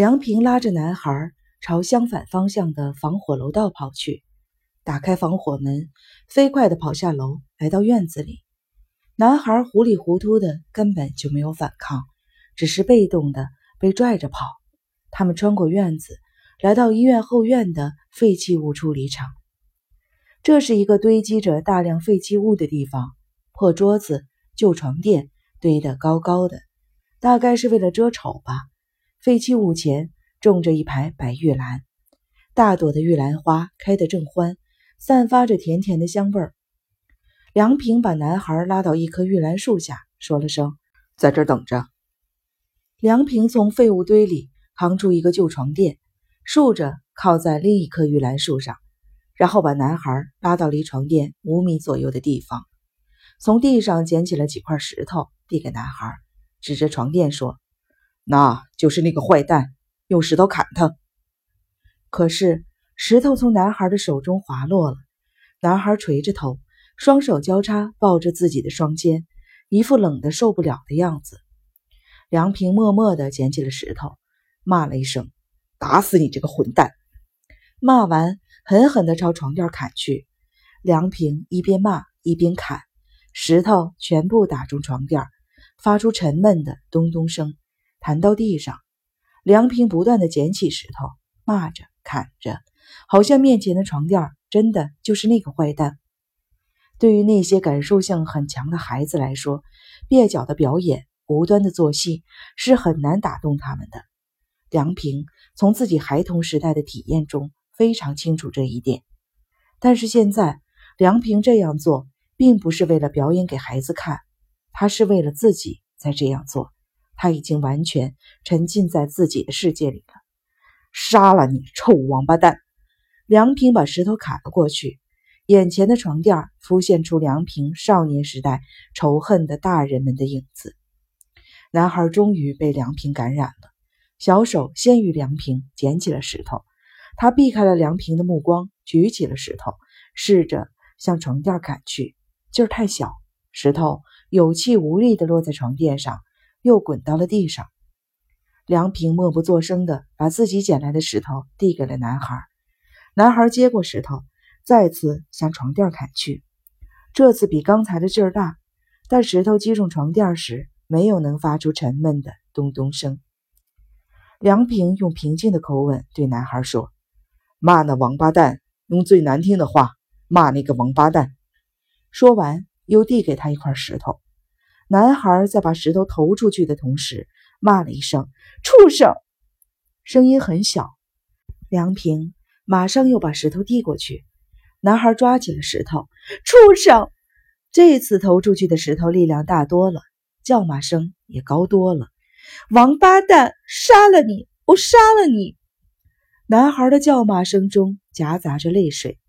梁平拉着男孩朝相反方向的防火楼道跑去，打开防火门，飞快地跑下楼，来到院子里。男孩糊里糊涂的，根本就没有反抗，只是被动的被拽着跑。他们穿过院子，来到医院后院的废弃物处理厂。这是一个堆积着大量废弃物的地方，破桌子、旧床垫堆得高高的，大概是为了遮丑吧。废弃物前种着一排白玉兰，大朵的玉兰花开得正欢，散发着甜甜的香味儿。梁平把男孩拉到一棵玉兰树下，说了声：“在这儿等着。”梁平从废物堆里扛出一个旧床垫，竖着靠在另一棵玉兰树上，然后把男孩拉到离床垫五米左右的地方，从地上捡起了几块石头，递给男孩，指着床垫说。那就是那个坏蛋，用石头砍他。可是石头从男孩的手中滑落了，男孩垂着头，双手交叉抱着自己的双肩，一副冷得受不了的样子。梁平默默地捡起了石头，骂了一声：“打死你这个混蛋！”骂完，狠狠地朝床垫砍去。梁平一边骂一边砍，石头全部打中床垫，发出沉闷的咚咚声。弹到地上，梁平不断的捡起石头，骂着砍着，好像面前的床垫真的就是那个坏蛋。对于那些感受性很强的孩子来说，蹩脚的表演、无端的做戏是很难打动他们的。梁平从自己孩童时代的体验中非常清楚这一点。但是现在，梁平这样做并不是为了表演给孩子看，他是为了自己在这样做。他已经完全沉浸在自己的世界里了。杀了你，臭王八蛋！梁平把石头砍了过去，眼前的床垫浮现出梁平少年时代仇恨的大人们的影子。男孩终于被梁平感染了，小手先于梁平捡起了石头，他避开了梁平的目光，举起了石头，试着向床垫砍去，劲儿太小，石头有气无力地落在床垫上。又滚到了地上，梁平默不作声的把自己捡来的石头递给了男孩。男孩接过石头，再次向床垫砍去，这次比刚才的劲儿大，但石头击中床垫时没有能发出沉闷的咚咚声。梁平用平静的口吻对男孩说：“骂那王八蛋，用最难听的话骂那个王八蛋。”说完，又递给他一块石头。男孩在把石头投出去的同时，骂了一声“畜生”，声音很小。梁平马上又把石头递过去，男孩抓起了石头，“畜生”，这次投出去的石头力量大多了，叫骂声也高多了，“王八蛋，杀了你！我杀了你！”男孩的叫骂声中夹杂着泪水。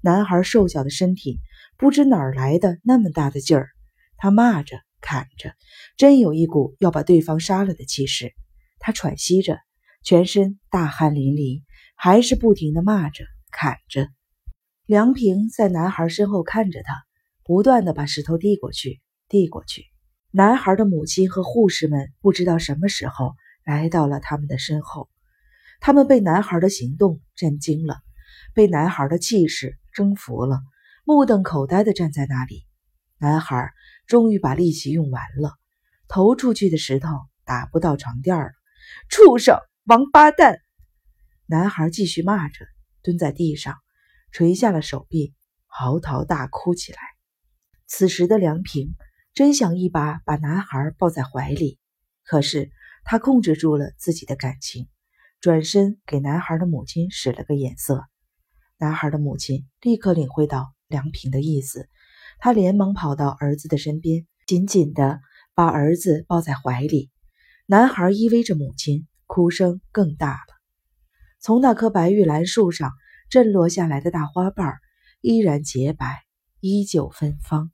男孩瘦小的身体不知哪儿来的那么大的劲儿，他骂着。砍着，真有一股要把对方杀了的气势。他喘息着，全身大汗淋漓，还是不停的骂着、砍着。梁平在男孩身后看着他，不断的把石头递过去、递过去。男孩的母亲和护士们不知道什么时候来到了他们的身后，他们被男孩的行动震惊了，被男孩的气势征服了，目瞪口呆的站在那里。男孩。终于把力气用完了，投出去的石头打不到床垫了。畜生，王八蛋！男孩继续骂着，蹲在地上，垂下了手臂，嚎啕大哭起来。此时的梁平真想一把把男孩抱在怀里，可是他控制住了自己的感情，转身给男孩的母亲使了个眼色。男孩的母亲立刻领会到梁平的意思。他连忙跑到儿子的身边，紧紧地把儿子抱在怀里。男孩依偎着母亲，哭声更大了。从那棵白玉兰树上震落下来的大花瓣依然洁白，依旧芬芳。